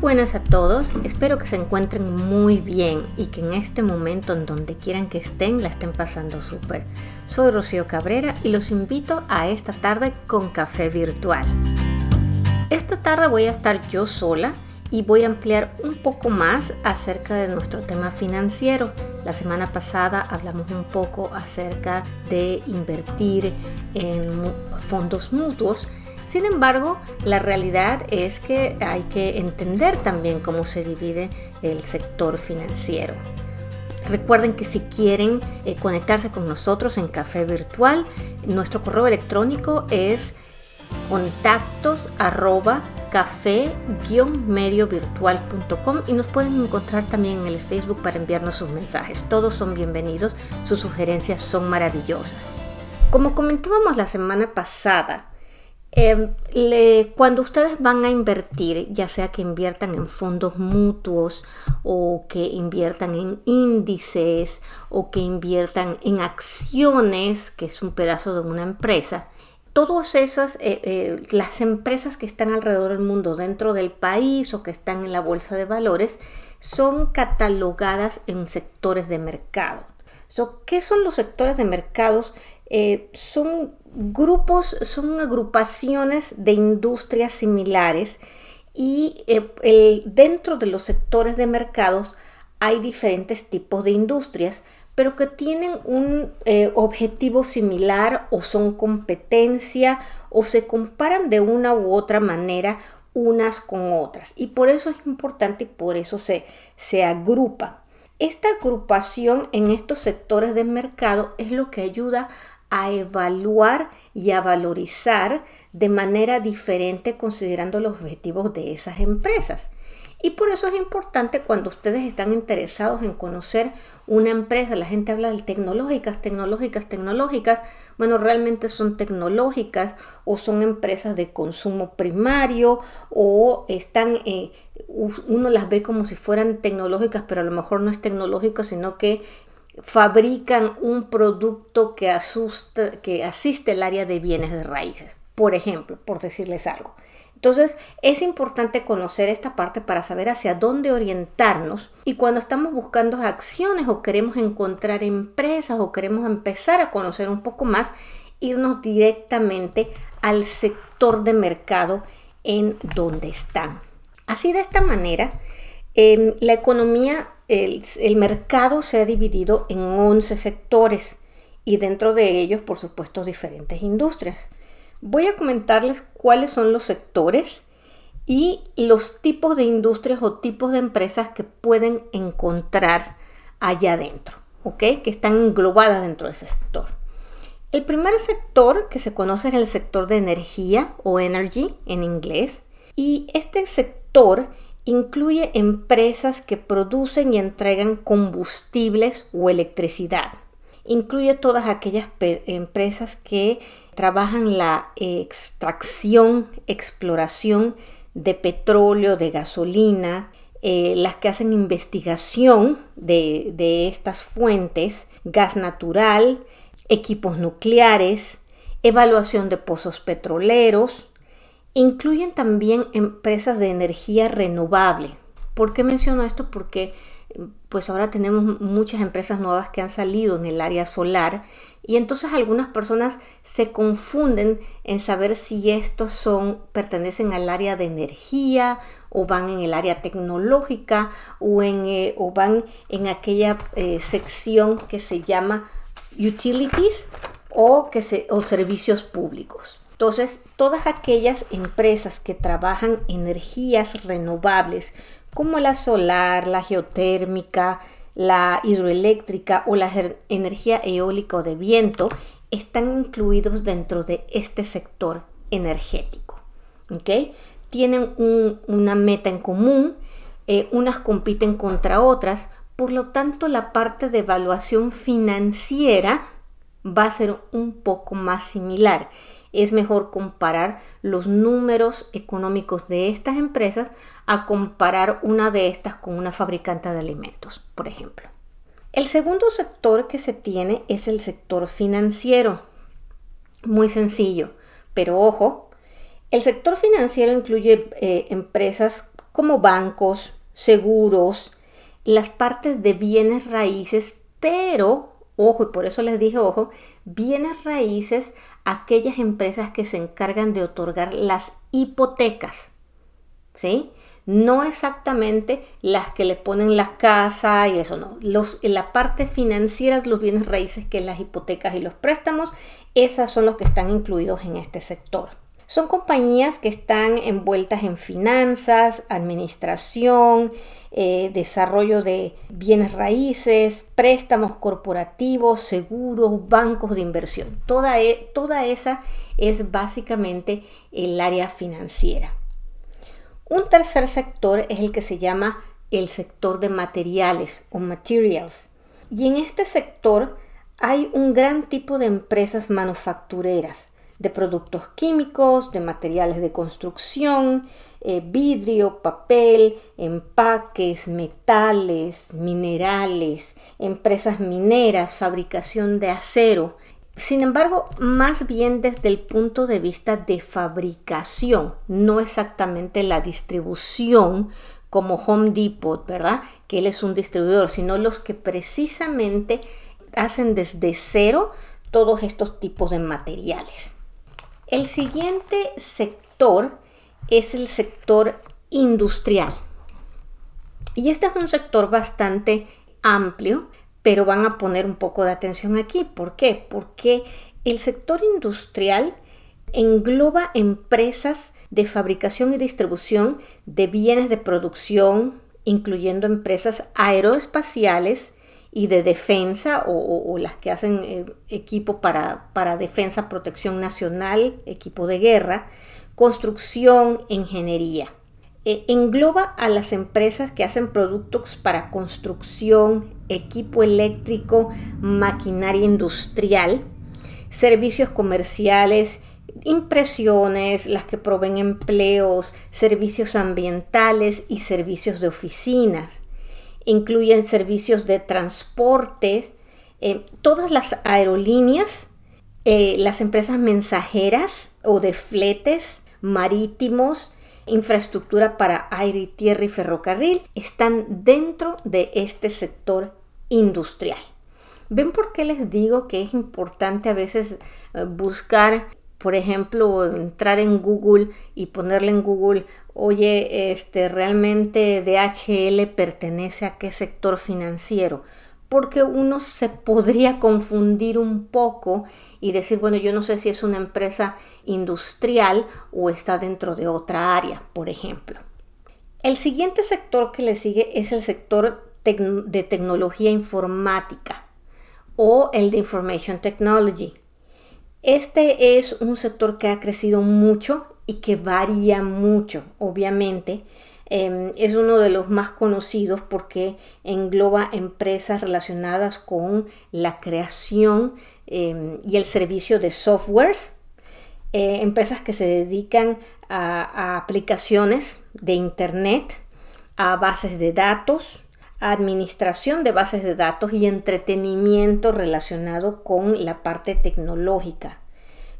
buenas a todos, espero que se encuentren muy bien y que en este momento en donde quieran que estén la estén pasando súper. Soy Rocío Cabrera y los invito a esta tarde con café virtual. Esta tarde voy a estar yo sola y voy a ampliar un poco más acerca de nuestro tema financiero. La semana pasada hablamos un poco acerca de invertir en fondos mutuos sin embargo, la realidad es que hay que entender también cómo se divide el sector financiero. Recuerden que si quieren eh, conectarse con nosotros en café virtual, nuestro correo electrónico es contactos arroba café-mediovirtual.com y nos pueden encontrar también en el Facebook para enviarnos sus mensajes. Todos son bienvenidos, sus sugerencias son maravillosas. Como comentábamos la semana pasada, Em, cuando ustedes van a invertir, ya sea que inviertan en fondos mutuos o que inviertan en índices o que inviertan en acciones, que es un pedazo de una empresa, todas esas, eh, eh, las empresas que están alrededor del mundo, dentro del país o que están en la bolsa de valores, son catalogadas en sectores de mercado. ¿Qué son los sectores de mercados? Eh, son grupos, son agrupaciones de industrias similares y eh, dentro de los sectores de mercados hay diferentes tipos de industrias, pero que tienen un eh, objetivo similar o son competencia o se comparan de una u otra manera unas con otras. Y por eso es importante y por eso se, se agrupa. Esta agrupación en estos sectores de mercado es lo que ayuda a evaluar y a valorizar de manera diferente considerando los objetivos de esas empresas. Y por eso es importante cuando ustedes están interesados en conocer una empresa, la gente habla de tecnológicas, tecnológicas, tecnológicas, bueno, realmente son tecnológicas o son empresas de consumo primario o están, eh, uno las ve como si fueran tecnológicas, pero a lo mejor no es tecnológico, sino que fabrican un producto que, asusta, que asiste el área de bienes de raíces, por ejemplo, por decirles algo. Entonces es importante conocer esta parte para saber hacia dónde orientarnos y cuando estamos buscando acciones o queremos encontrar empresas o queremos empezar a conocer un poco más, irnos directamente al sector de mercado en donde están. Así de esta manera, em, la economía el, mercado se ha dividido en 11 sectores y dentro de ellos, por supuesto, diferentes industrias. Voy a comentarles cuáles son los sectores y los tipos de industrias o tipos de empresas que pueden encontrar allá adentro, ¿ok? Que están englobadas dentro de ese sector. El primer sector que se conoce es el sector de energía o energy en inglés. Y este sector incluye empresas que producen y entregan combustibles o electricidad. Incluye todas aquellas empresas que trabajan la extracción, exploración de petróleo, de gasolina, eh, las que hacen investigación de, de estas fuentes, gas natural, equipos nucleares, evaluación de pozos petroleros, Incluyen también empresas de energía renovable. ¿Por qué menciono esto? Porque pues ahora tenemos muchas empresas nuevas que han salido en el área solar y entonces algunas personas se confunden en saber si estos son pertenecen al área de energía o van en el área tecnológica o, en, eh, o van en aquella eh, sección que se llama utilities o, que o servicios públicos. Entonces, todas aquellas empresas que trabajan energías renovables, como la solar, la geotérmica, la hidroeléctrica o la energía eólica o de viento, están incluidos dentro de este sector energético. Tienen una meta en común, eh, unas compiten contra otras, por lo tanto la parte de evaluación financiera va a ser un poco más similar es mejor comparar los números económicos de estas empresas a comparar una de estas con una fabricante de alimentos, por ejemplo. El segundo sector que se tiene es el sector financiero. Muy sencillo, pero ojo, el sector financiero incluye eh, empresas como bancos, seguros, las partes de bienes raíces, pero, ojo, y por eso les dije, ojo, bienes raíces, aquellas empresas que se encargan de otorgar las hipotecas, ¿sí? No exactamente las que le ponen la casa y eso, no. Los, la parte financiera, los bienes raíces, que las hipotecas y los préstamos, esas son los que están incluidos en este sector. Son compañías que están envueltas en finanzas, administración, eh, desarrollo de bienes raíces, préstamos corporativos, seguros, bancos de inversión. Toda, e, toda esa es básicamente el área financiera. Un tercer sector es el que se llama el sector de materiales o materials. Y en este sector hay un gran tipo de empresas manufactureras de productos químicos, de materiales de construcción, eh, vidrio, papel, empaques, metales, minerales, empresas mineras, fabricación de acero. Sin embargo, más bien desde el punto de vista de fabricación, no exactamente la distribución como Home Depot, ¿verdad? Que él es un distribuidor, sino los que precisamente hacen desde cero todos estos tipos de materiales. El siguiente sector es el sector industrial. Y este es un sector bastante amplio, pero van a poner un poco de atención aquí. ¿Por qué? Porque el sector industrial engloba empresas de fabricación y distribución de bienes de producción, incluyendo empresas aeroespaciales, y de defensa o, las que hacen eh, equipo para, para defensa, protección nacional, equipo de guerra, construcción, ingeniería. E, engloba a las empresas que hacen productos para construcción, equipo eléctrico, maquinaria industrial, servicios comerciales, impresiones, las que proveen empleos, servicios ambientales y servicios de oficinas incluyen servicios de transporte, eh, todas las aerolíneas, eh, las empresas mensajeras o de fletes marítimos, infraestructura para aire, tierra y ferrocarril, están dentro de este sector industrial. ¿Ven por qué les digo que es importante a veces eh, buscar por ejemplo, entrar en Google y ponerle en Google, oye, este, realmente DHL pertenece a qué sector financiero, porque uno se podría confundir un poco y decir, bueno, yo no sé si es una empresa industrial o está dentro de otra área, por ejemplo. El siguiente sector que le sigue es el sector de tecnología informática o el de Information Technology. Este es un sector que ha crecido mucho y que varía mucho, obviamente. Em, es uno de los más conocidos porque engloba empresas relacionadas con la creación em, y el servicio de softwares, eh, empresas que se dedican a aplicaciones de Internet, a bases de datos, administración de bases de datos y entretenimiento relacionado con la parte tecnológica.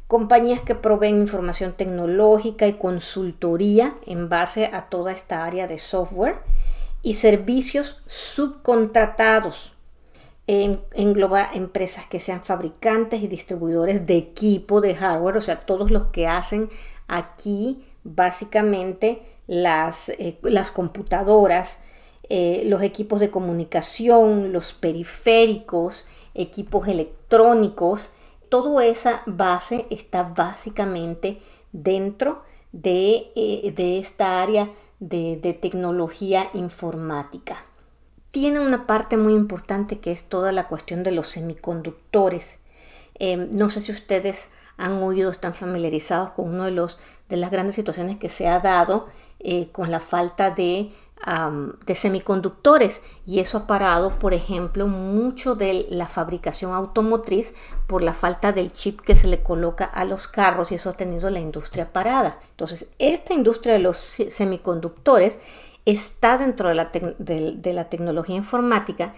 Compañías que proveen información tecnológica y consultoría en base a toda esta área de software y servicios subcontratados. engloba empresas que sean fabricantes y distribuidores de equipo de hardware, o sea, todos los que hacen aquí básicamente las, eh, las computadoras, eh, los equipos de comunicación, los periféricos, equipos electrónicos, toda esa base está básicamente dentro de, eh, esta área de, tecnología informática. Tiene una parte muy importante que es toda la cuestión de los semiconductores. Em, no sé si ustedes han oído, están familiarizados con una de, de las grandes situaciones que se ha dado eh, con la falta de de semiconductores y eso ha parado, por ejemplo, mucho de la fabricación automotriz por la falta del chip que se le coloca a los carros y eso ha tenido la industria parada. Entonces, esta industria de los semiconductores está dentro de la, tecnología informática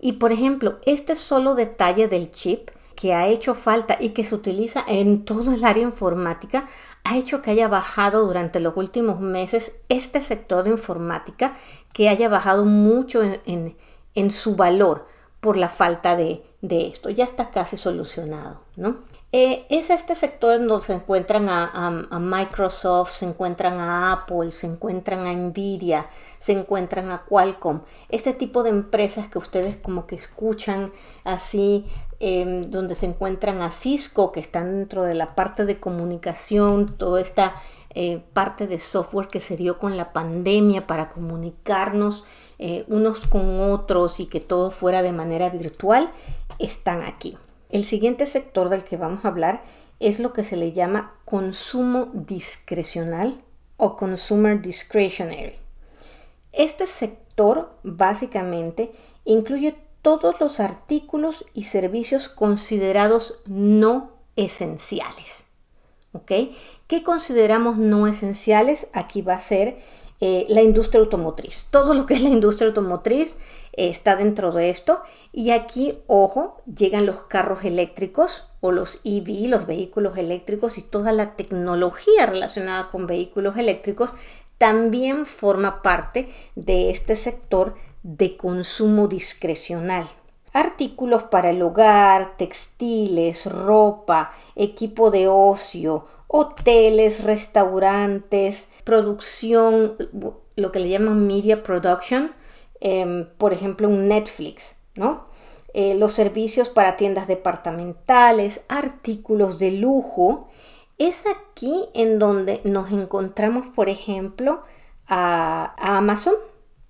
y, por ejemplo, este solo detalle del chip que ha hecho falta y que se utiliza en todo el área informática, ha hecho que haya bajado durante los últimos meses este sector de informática, que haya bajado mucho en, su valor por la falta de, de, esto. Ya está casi solucionado, ¿no? Eh, es este sector en donde se encuentran a, Microsoft, se encuentran a Apple, se encuentran a Nvidia, se encuentran a Qualcomm. Este tipo de empresas que ustedes como que escuchan así, em, donde se encuentran a Cisco, que están dentro de la parte de comunicación, toda esta eh, parte de software que se dio con la pandemia para comunicarnos eh, unos con otros y que todo fuera de manera virtual, están aquí. El siguiente sector del que vamos a hablar es lo que se le llama consumo discrecional o consumer discretionary. Este sector básicamente incluye todos los artículos y servicios considerados no esenciales. ¿Ok? ¿Qué consideramos no esenciales? Aquí va a ser eh, la industria automotriz. Todo lo que es la industria automotriz eh, está dentro de esto. Y aquí, ojo, llegan los carros eléctricos o los EV, los vehículos eléctricos y toda la tecnología relacionada con vehículos eléctricos también forma parte de este sector de consumo discrecional. Artículos para el hogar, textiles, ropa, equipo de ocio, hoteles, restaurantes, producción, lo que le llaman media production, em, por ejemplo un Netflix, ¿no? Eh, los servicios para tiendas departamentales, artículos de lujo. Es aquí en donde nos encontramos, por ejemplo, a, a Amazon,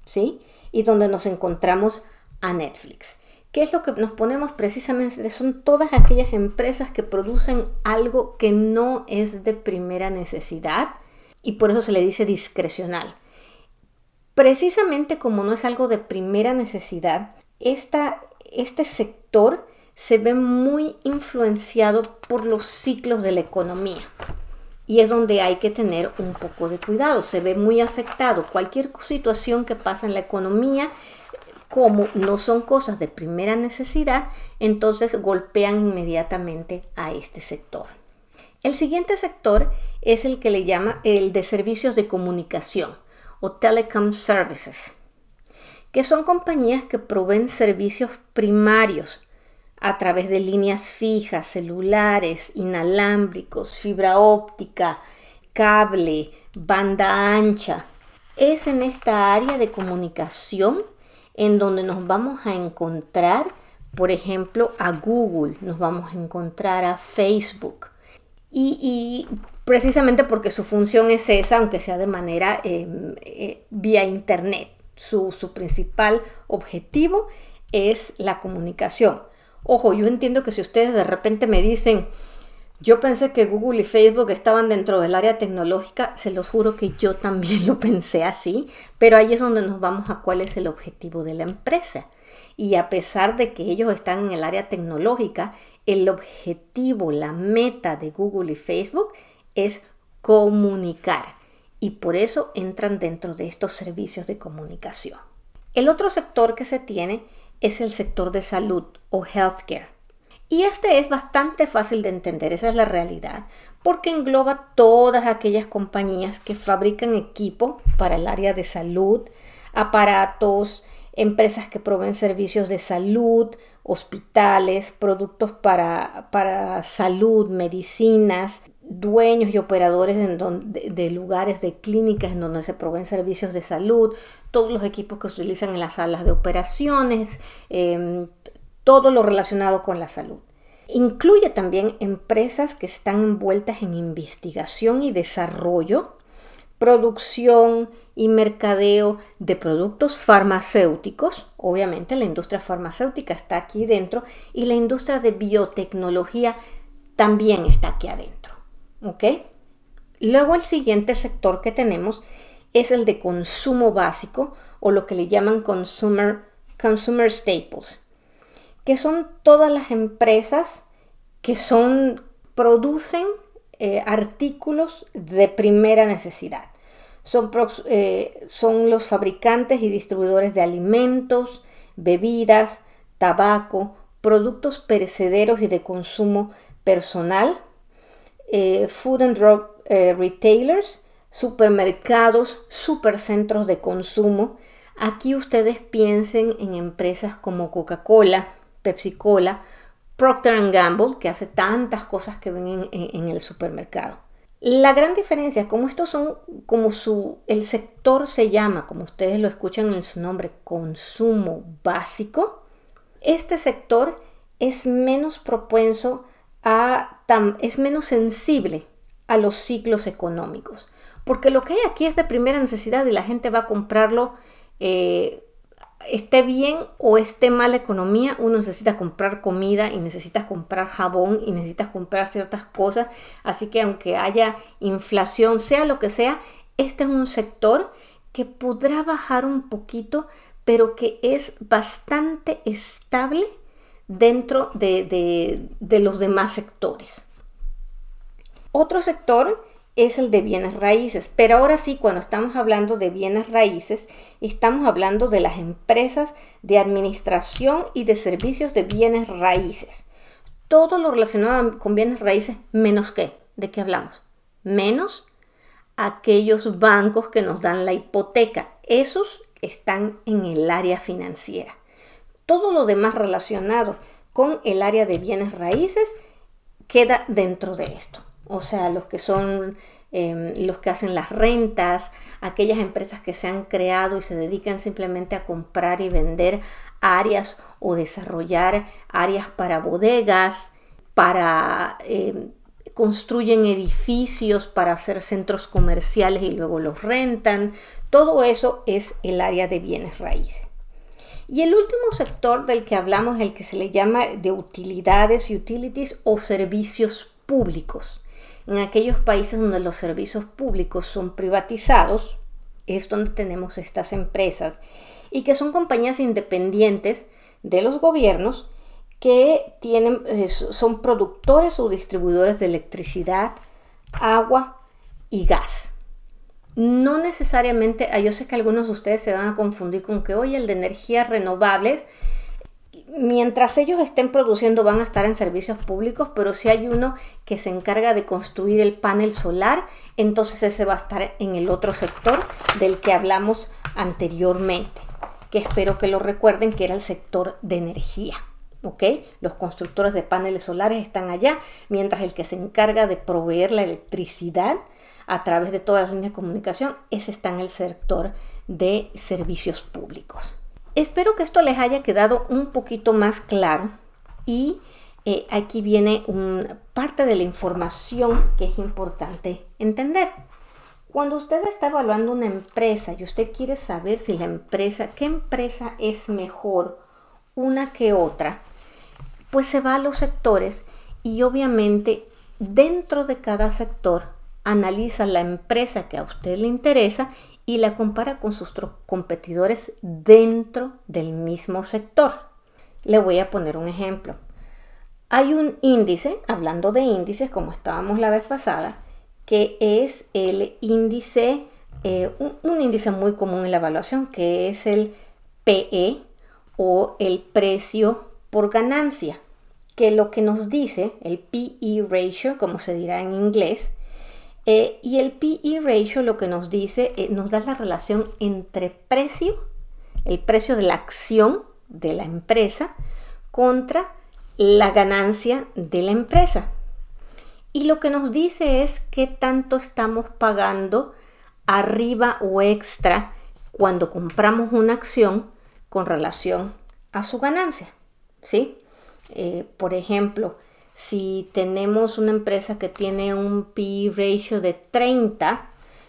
¿sí? Y donde nos encontramos a Netflix. ¿Qué es lo que nos ponemos precisamente? Son todas aquellas empresas que producen algo que no es de primera necesidad y por eso se le dice discrecional. Precisamente como no es algo de primera necesidad, este sector se ve muy influenciado por los ciclos de la economía. Y es donde hay que tener un poco de cuidado. Se ve muy afectado. Cualquier situación que pasa en la economía como no son cosas de primera necesidad, entonces golpean inmediatamente a este sector. El siguiente sector es el que le llama el de servicios de comunicación o telecom services, que son compañías que proveen servicios primarios a través de líneas fijas, celulares, inalámbricos, fibra óptica, cable, banda ancha. Es en esta área de comunicación en donde nos vamos a encontrar, por ejemplo, a Google, nos vamos a encontrar a Facebook. Y, precisamente porque su función es esa, aunque sea de manera em, eh, vía Internet. Su, su principal objetivo es la comunicación. Ojo, yo entiendo que si ustedes de repente me dicen, yo pensé que Google y Facebook estaban dentro del área tecnológica, se los juro que yo también lo pensé así, pero ahí es donde nos vamos a cuál es el objetivo de la empresa. Y a pesar de que ellos están en el área tecnológica, el objetivo, la meta de Google y Facebook es comunicar. Y por eso entran dentro de estos servicios de comunicación. El otro sector que se tiene es el sector de salud o healthcare. Y este es bastante fácil de entender, esa es la realidad, porque engloba todas aquellas compañías que fabrican equipo para el área de salud, aparatos, empresas que proveen servicios de salud, hospitales, productos para, para salud, medicinas, dueños y operadores de, lugares, de clínicas en donde se proveen servicios de salud, todos los equipos que se utilizan en las salas de operaciones, em, todo lo relacionado con la salud. Incluye también empresas que están envueltas en investigación y desarrollo, producción y mercadeo de productos farmacéuticos. Obviamente la industria farmacéutica está aquí dentro y la industria de biotecnología también está aquí adentro. ¿Ok? Luego el siguiente sector que tenemos es el de consumo básico o lo que le llaman consumer, consumer staples que son todas las empresas que son, producen eh, artículos de primera necesidad. Son, eh, son los fabricantes y distribuidores de alimentos, bebidas, tabaco, productos perecederos y de consumo personal, eh, food and drug eh, retailers, supermercados, supercentros de consumo. Aquí ustedes piensen en empresas como Coca-Cola, Pepsi-Cola, Procter Gamble, que hace tantas cosas que ven en, el supermercado. La gran diferencia, como estos son, como su, el sector se llama, como ustedes lo escuchan en su nombre, consumo básico, este sector es menos propenso es menos sensible a los ciclos económicos. Porque lo que hay aquí es de primera necesidad y la gente va a comprarlo eh, esté bien o esté mal la economía, uno necesita comprar comida y necesitas comprar jabón y necesitas comprar ciertas cosas. Así que aunque haya inflación, sea lo que sea, este es un sector que podrá bajar un poquito, pero que es bastante estable dentro de, los demás sectores. Otro sector es el de bienes raíces. Pero ahora sí, cuando estamos hablando de bienes raíces, estamos hablando de las empresas de administración y de servicios de bienes raíces. Todo lo relacionado con bienes raíces, menos qué. ¿De qué hablamos? Menos aquellos bancos que nos dan la hipoteca. Esos están en el área financiera. Todo lo demás relacionado con el área de bienes raíces queda dentro de esto o sea, los que son em, los que hacen las rentas, aquellas empresas que se han creado y se dedican simplemente a comprar y vender áreas o desarrollar áreas para bodegas, para em, construyen edificios para hacer centros comerciales y luego los rentan. Todo eso es el área de bienes raíces. Y el último sector del que hablamos el que se le llama de utilidades, utilities o servicios públicos. En aquellos países donde los servicios públicos son privatizados, es donde tenemos estas empresas y que son compañías independientes de los gobiernos que tienen, eh, son productores o distribuidores de electricidad, agua y gas. No necesariamente, ah, yo sé que algunos de ustedes se van a confundir con que hoy el de energías renovables mientras ellos estén produciendo van a estar en servicios públicos, pero si hay uno que se encarga de construir el panel solar, entonces ese va a estar en el otro sector del que hablamos anteriormente, que espero que lo recuerden que era el sector de energía. ¿ok? Los constructores de paneles solares están allá, mientras el que se encarga de proveer la electricidad a través de todas las líneas de comunicación, ese está en el sector de servicios públicos. Espero que esto les haya quedado un poquito más claro y eh, aquí viene un, parte de la información que es importante entender. Cuando usted está evaluando una empresa y usted quiere saber si la empresa, qué empresa es mejor una que otra, pues se va a los sectores y obviamente dentro de cada sector analiza la empresa que a usted le interesa y la compara con sus competidores dentro del mismo sector. Le voy a poner un ejemplo. Hay un índice, hablando de índices como estábamos la vez pasada, que es el índice, eh, un, índice muy común en la evaluación, que es el PE o el precio por ganancia, que lo que nos dice, el PE ratio, como se dirá en inglés, eh, y el PE ratio lo que nos dice, eh, nos da la relación entre precio, el precio de la acción de la empresa, contra la ganancia de la empresa. Y lo que nos dice es qué tanto estamos pagando arriba o extra cuando compramos una acción con relación a su ganancia. ¿sí? Eh, por ejemplo, si tenemos una empresa que tiene un P ratio de 30,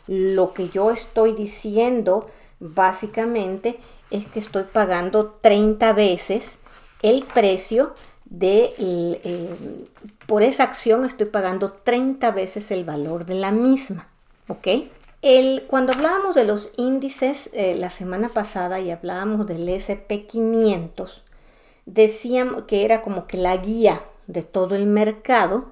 lo que yo estoy diciendo básicamente es que estoy pagando 30 veces el precio de eh, por esa acción estoy pagando 30 veces el valor de la misma ok el, cuando hablábamos de los índices eh, la semana pasada y hablábamos del SP500 decíamos que era como que la guía de todo el mercado,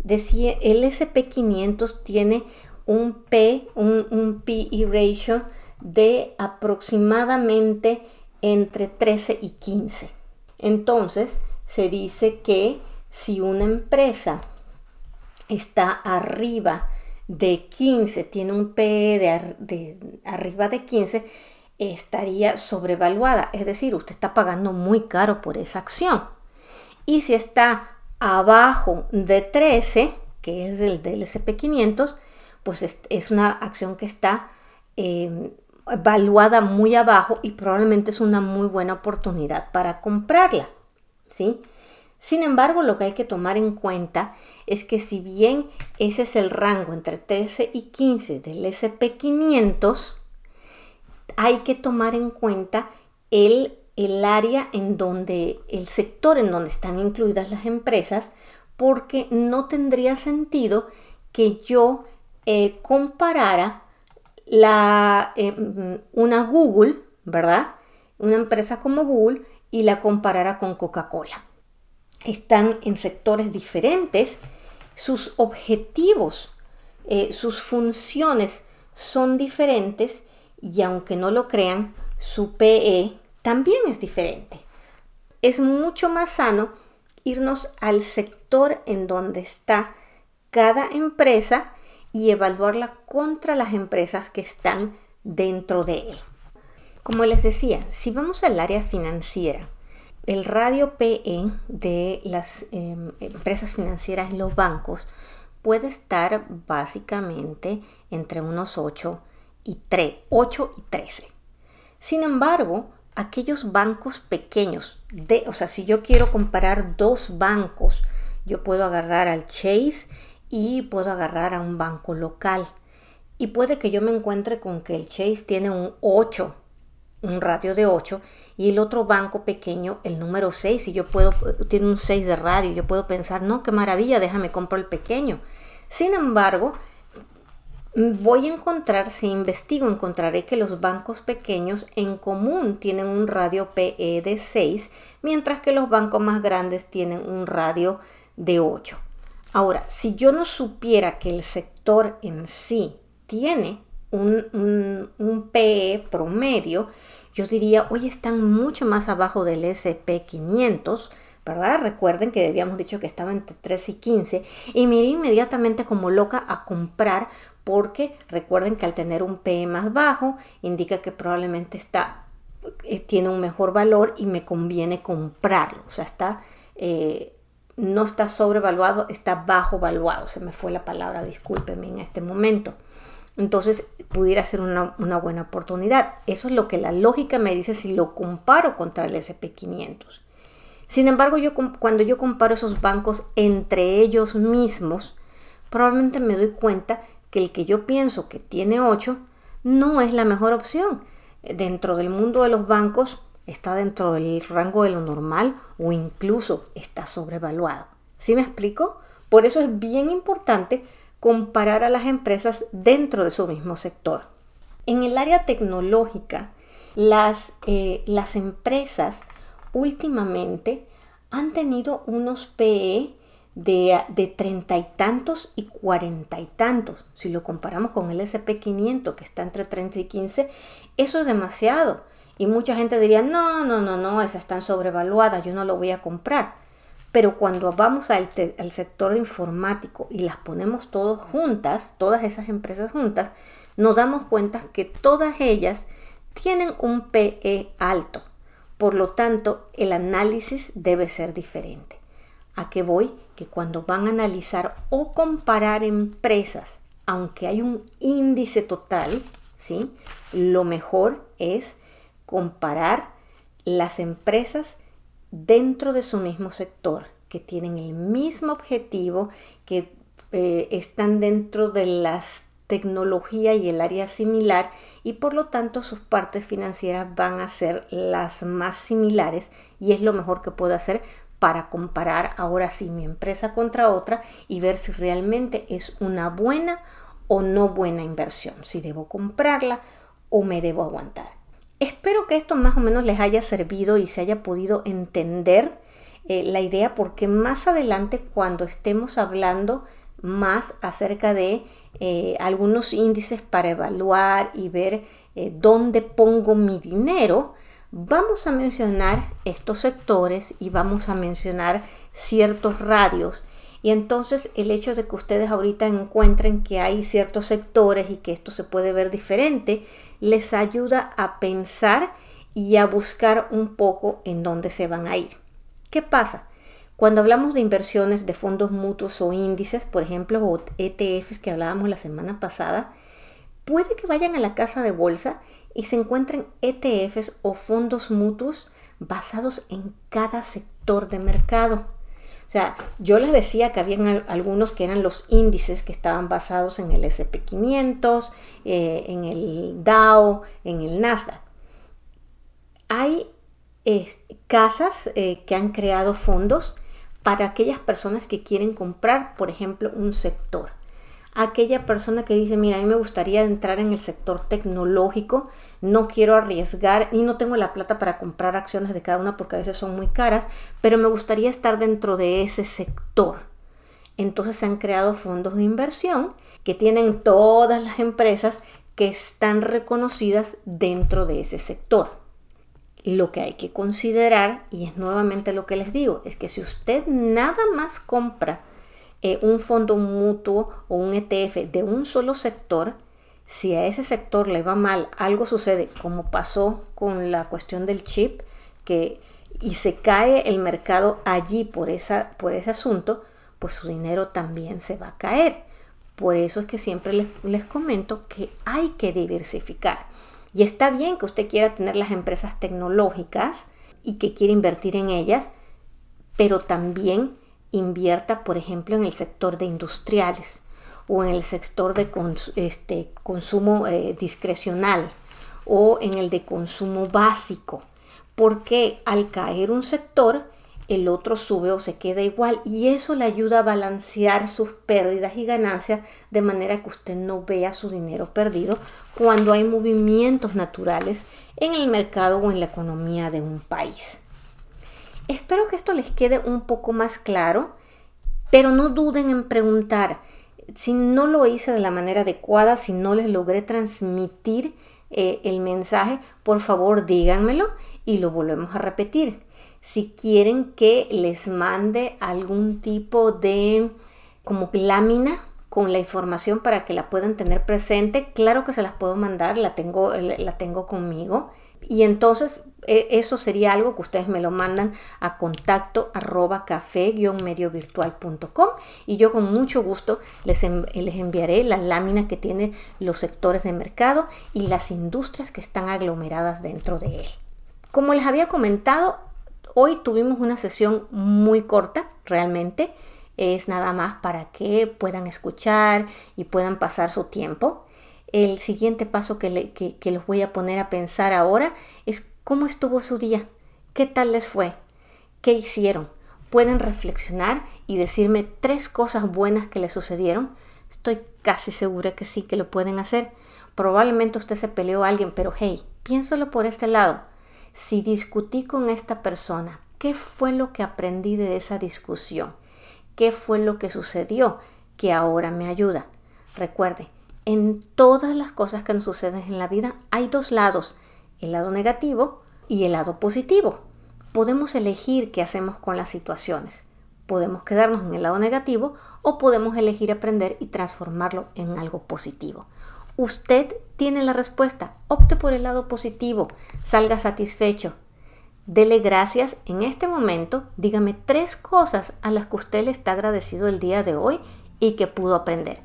decía, el SP500 tiene un P, un, un PE ratio de aproximadamente entre 13 y 15. Entonces, se dice que si una empresa está arriba de 15, tiene un PE de, arriba de 15, estaría sobrevaluada. Es decir, usted está pagando muy caro por esa acción. Y si está abajo de 13, que es el del SP500, pues es, una acción que está eh, valuada muy abajo y probablemente es una muy buena oportunidad para comprarla. ¿sí? Sin embargo, lo que hay que tomar en cuenta es que si bien ese es el rango entre 13 y 15 del SP500, hay que tomar en cuenta el, el área en donde, el sector en donde están incluidas las empresas, porque no tendría sentido que yo eh, comparara la, eh, una Google, ¿verdad? Una empresa como Google y la comparara con Coca-Cola. Están en sectores diferentes, sus objetivos, eh, sus funciones son diferentes y aunque no lo crean, su PE también es diferente. Es mucho más sano irnos al sector en donde está cada empresa y evaluarla contra las empresas que están dentro de él. Como les decía, si vamos al área financiera, el radio PE de las em, empresas financieras y los bancos puede estar básicamente entre unos 8 y 3, 8 y 13. Sin embargo, aquellos bancos pequeños, de, o sea, si yo quiero comparar dos bancos, yo puedo agarrar al Chase y puedo agarrar a un banco local. Y puede que yo me encuentre con que el Chase tiene un 8, un radio de 8, y el otro banco pequeño, el número 6, y yo puedo, tiene un 6 de radio, yo puedo pensar, no, qué maravilla, déjame comprar el pequeño. Sin embargo, voy a encontrar, si investigo, encontraré que los bancos pequeños en común tienen un radio PE de 6, mientras que los bancos más grandes tienen un radio de 8. Ahora, si yo no supiera que el sector en sí tiene un, un, PE promedio, yo diría, hoy están mucho más abajo del SP500, ¿verdad? Recuerden que habíamos dicho que estaba entre 3 y 15 y me iría inmediatamente como loca a comprar porque recuerden que al tener un PE más bajo indica que probablemente está, eh, tiene un mejor valor y me conviene comprarlo, o sea, está... Eh, no está sobrevaluado, está bajo valuado. Se me fue la palabra, discúlpeme en este momento. Entonces pudiera ser una, buena oportunidad. Eso es lo que la lógica me dice si lo comparo contra el SP500. Sin embargo, yo, cuando yo comparo esos bancos entre ellos mismos, probablemente me doy cuenta que el que yo pienso que tiene 8 no es la mejor opción. Dentro del mundo de los bancos está dentro del rango de lo normal o incluso está sobrevaluado. ¿Sí me explico? Por eso es bien importante comparar a las empresas dentro de su mismo sector. En el área tecnológica, las, eh, las empresas últimamente han tenido unos PE de, treinta y tantos y cuarenta y tantos. Si lo comparamos con el SP500 que está entre 30 y 15, eso es demasiado. Y mucha gente diría, no, no, no, no, esas están sobrevaluadas, yo no lo voy a comprar. Pero cuando vamos al, al sector informático y las ponemos todas juntas, todas esas empresas juntas, nos damos cuenta que todas ellas tienen un PE alto. Por lo tanto, el análisis debe ser diferente. ¿A qué voy? Que cuando van a analizar o comparar empresas, aunque hay un índice total, ¿sí? lo mejor es comparar las empresas dentro de su mismo sector, que tienen el mismo objetivo, que eh, están dentro de las tecnología y el área similar y por lo tanto sus partes financieras van a ser las más similares y es lo mejor que puedo hacer para comparar ahora sí mi empresa contra otra y ver si realmente es una buena o no buena inversión, si debo comprarla o me debo aguantar. Espero que esto más o menos les haya servido y se haya podido entender eh, la idea porque más adelante cuando estemos hablando más acerca de eh, algunos índices para evaluar y ver eh, dónde pongo mi dinero, vamos a mencionar estos sectores y vamos a mencionar ciertos radios. Y entonces el hecho de que ustedes ahorita encuentren que hay ciertos sectores y que esto se puede ver diferente, les ayuda a pensar y a buscar un poco en dónde se van a ir. ¿Qué pasa? Cuando hablamos de inversiones de fondos mutuos o índices, por ejemplo, o ETFs que hablábamos la semana pasada, puede que vayan a la casa de bolsa y se encuentren ETFs o fondos mutuos basados en cada sector de mercado. O sea, yo les decía que habían algunos que eran los índices que estaban basados en el SP500, eh, en el Dow, en el Nasdaq. Hay casas eh, que han creado fondos para aquellas personas que quieren comprar, por ejemplo, un sector. Aquella persona que dice, mira, a mí me gustaría entrar en el sector tecnológico, no quiero arriesgar y no tengo la plata para comprar acciones de cada una porque a veces son muy caras, pero me gustaría estar dentro de ese sector. Entonces se han creado fondos de inversión que tienen todas las empresas que están reconocidas dentro de ese sector lo que hay que considerar, y es nuevamente lo que les digo, es que si usted nada más compra eh, un fondo mutuo o un ETF de un solo sector, si a ese sector le va mal, algo sucede, como pasó con la cuestión del chip, que, y se cae el mercado allí por, esa, por ese asunto, pues su dinero también se va a caer. Por eso es que siempre les, les comento que hay que diversificar. Y está bien que usted quiera tener las empresas tecnológicas y que quiera invertir en ellas, pero también invierta, por ejemplo, en el sector de industriales o en el sector de este, consumo eh, discrecional o en el de consumo básico, porque al caer un sector, el otro sube o se queda igual y eso le ayuda a balancear sus pérdidas y ganancias de manera que usted no vea su dinero perdido cuando hay movimientos naturales en el mercado o en la economía de un país. Espero que esto les quede un poco más claro, pero no duden en preguntar. Si no lo hice de la manera adecuada, si no les logré transmitir eh, el mensaje, por favor díganmelo y lo volvemos a repetir. Si quieren que les mande algún tipo de como lámina con la información para que la puedan tener presente, claro que se las puedo mandar, la tengo, la tengo conmigo. Y entonces e, eso sería algo que ustedes me lo mandan a contacto arroba café-mediovirtual.com y yo con mucho gusto les, les enviaré la lámina que tiene los sectores de mercado y las industrias que están aglomeradas dentro de él. Como les había comentado, Hoy tuvimos una sesión muy corta, realmente. Es nada más para que puedan escuchar y puedan pasar su tiempo. El siguiente paso que, les voy a poner a pensar ahora es cómo estuvo su día, qué tal les fue, qué hicieron. Pueden reflexionar y decirme tres cosas buenas que les sucedieron. Estoy casi segura que sí que lo pueden hacer. Probablemente usted se peleó a alguien, pero hey, piénsalo por este lado si discutí con esta persona, ¿qué fue lo que aprendí de esa discusión? ¿Qué fue lo que sucedió que ahora me ayuda? Recuerde, en todas las cosas que nos suceden en la vida hay dos lados, el lado negativo y el lado positivo. Podemos elegir qué hacemos con las situaciones. Podemos quedarnos en el lado negativo o podemos elegir aprender y transformarlo en algo positivo. Usted tiene la respuesta. Opte por el lado positivo. Salga satisfecho. Dele gracias en este momento. Dígame tres cosas a las que usted le está agradecido el día de hoy y que pudo aprender.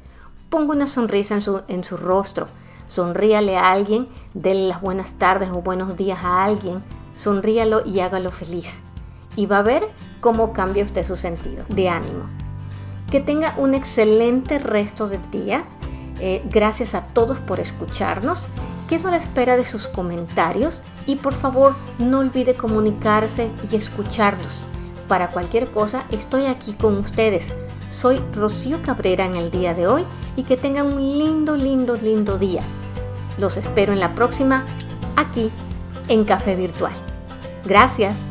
Ponga una sonrisa en su, en su rostro. Sonríale a alguien. Dele las buenas tardes o buenos días a alguien. Sonríalo y hágalo feliz. Y va a ver cómo cambia usted su sentido de ánimo. Que tenga un excelente resto de día eh, gracias a todos por escucharnos. Quedo a la espera de sus comentarios y por favor no olvide comunicarse y escucharnos. Para cualquier cosa estoy aquí con ustedes. Soy Rocío Cabrera en el día de hoy y que tengan un lindo, lindo, lindo día. Los espero en la próxima aquí en Café Virtual. Gracias.